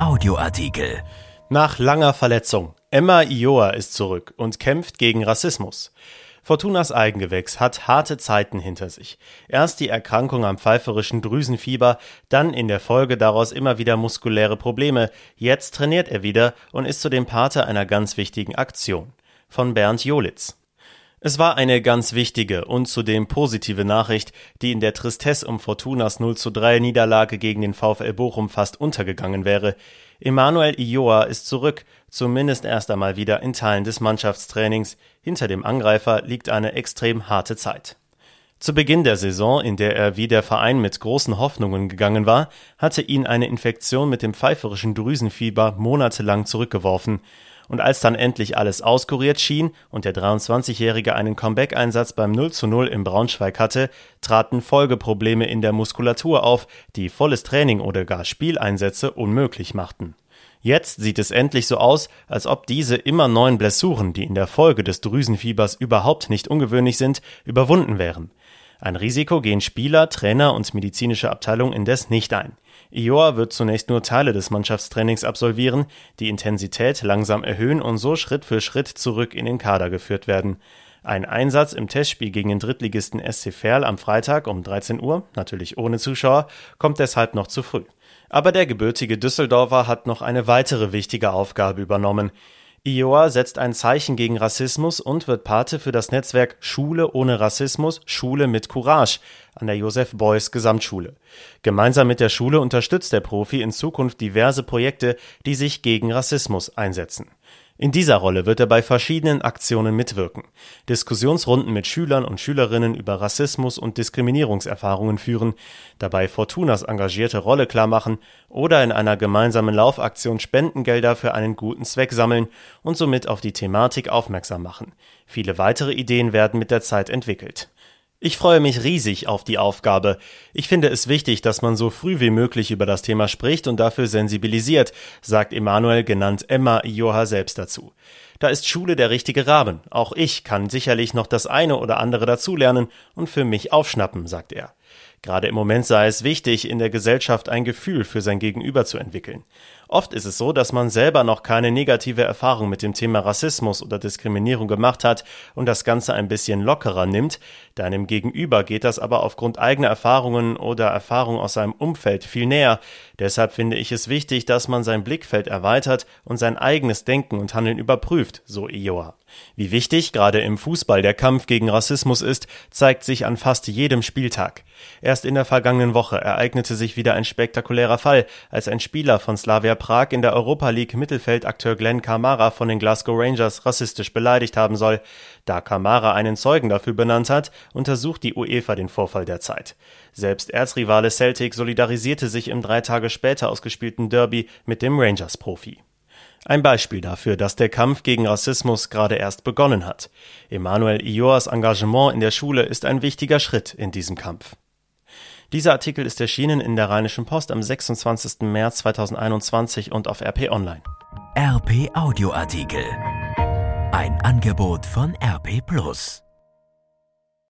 Audioartikel. Nach langer Verletzung. Emma Ioa ist zurück und kämpft gegen Rassismus. Fortunas Eigengewächs hat harte Zeiten hinter sich. Erst die Erkrankung am pfeiferischen Drüsenfieber, dann in der Folge daraus immer wieder muskuläre Probleme. Jetzt trainiert er wieder und ist zudem Pate einer ganz wichtigen Aktion. Von Bernd Jolitz. Es war eine ganz wichtige und zudem positive Nachricht, die in der Tristesse um Fortunas 0 zu 3 Niederlage gegen den VfL Bochum fast untergegangen wäre. Emanuel Ioa ist zurück, zumindest erst einmal wieder in Teilen des Mannschaftstrainings. Hinter dem Angreifer liegt eine extrem harte Zeit. Zu Beginn der Saison, in der er wie der Verein mit großen Hoffnungen gegangen war, hatte ihn eine Infektion mit dem pfeiferischen Drüsenfieber monatelang zurückgeworfen. Und als dann endlich alles auskuriert schien und der 23-Jährige einen Comeback-Einsatz beim 0 zu 0 im Braunschweig hatte, traten Folgeprobleme in der Muskulatur auf, die volles Training oder gar Spieleinsätze unmöglich machten. Jetzt sieht es endlich so aus, als ob diese immer neuen Blessuren, die in der Folge des Drüsenfiebers überhaupt nicht ungewöhnlich sind, überwunden wären. Ein Risiko gehen Spieler, Trainer und medizinische Abteilung indes nicht ein. Ioa wird zunächst nur Teile des Mannschaftstrainings absolvieren, die Intensität langsam erhöhen und so Schritt für Schritt zurück in den Kader geführt werden. Ein Einsatz im Testspiel gegen den Drittligisten SC Verl am Freitag um 13 Uhr, natürlich ohne Zuschauer, kommt deshalb noch zu früh. Aber der gebürtige Düsseldorfer hat noch eine weitere wichtige Aufgabe übernommen. Ioa setzt ein Zeichen gegen Rassismus und wird Pate für das Netzwerk Schule ohne Rassismus, Schule mit Courage an der Josef Beuys Gesamtschule. Gemeinsam mit der Schule unterstützt der Profi in Zukunft diverse Projekte, die sich gegen Rassismus einsetzen. In dieser Rolle wird er bei verschiedenen Aktionen mitwirken, Diskussionsrunden mit Schülern und Schülerinnen über Rassismus und Diskriminierungserfahrungen führen, dabei Fortunas engagierte Rolle klarmachen oder in einer gemeinsamen Laufaktion Spendengelder für einen guten Zweck sammeln und somit auf die Thematik aufmerksam machen. Viele weitere Ideen werden mit der Zeit entwickelt. Ich freue mich riesig auf die Aufgabe. Ich finde es wichtig, dass man so früh wie möglich über das Thema spricht und dafür sensibilisiert, sagt Emanuel genannt Emma Ioha selbst dazu. Da ist Schule der richtige Rahmen. Auch ich kann sicherlich noch das eine oder andere dazulernen und für mich aufschnappen, sagt er. Gerade im Moment sei es wichtig, in der Gesellschaft ein Gefühl für sein Gegenüber zu entwickeln. Oft ist es so, dass man selber noch keine negative Erfahrung mit dem Thema Rassismus oder Diskriminierung gemacht hat und das Ganze ein bisschen lockerer nimmt. Deinem Gegenüber geht das aber aufgrund eigener Erfahrungen oder Erfahrungen aus seinem Umfeld viel näher. Deshalb finde ich es wichtig, dass man sein Blickfeld erweitert und sein eigenes Denken und Handeln überprüft, so Ioa. Wie wichtig gerade im Fußball der Kampf gegen Rassismus ist, zeigt sich an fast jedem Spieltag. Erst in der vergangenen Woche ereignete sich wieder ein spektakulärer Fall, als ein Spieler von Slavia Prag in der Europa League Mittelfeldakteur Glenn Kamara von den Glasgow Rangers rassistisch beleidigt haben soll. Da Kamara einen Zeugen dafür benannt hat, untersucht die UEFA den Vorfall derzeit. Selbst Erzrivale Celtic solidarisierte sich im drei Tage später ausgespielten Derby mit dem Rangers-Profi. Ein Beispiel dafür, dass der Kampf gegen Rassismus gerade erst begonnen hat. Emanuel Ioas Engagement in der Schule ist ein wichtiger Schritt in diesem Kampf. Dieser Artikel ist erschienen in der Rheinischen Post am 26. März 2021 und auf RP Online. RP Audioartikel. Ein Angebot von RP Plus.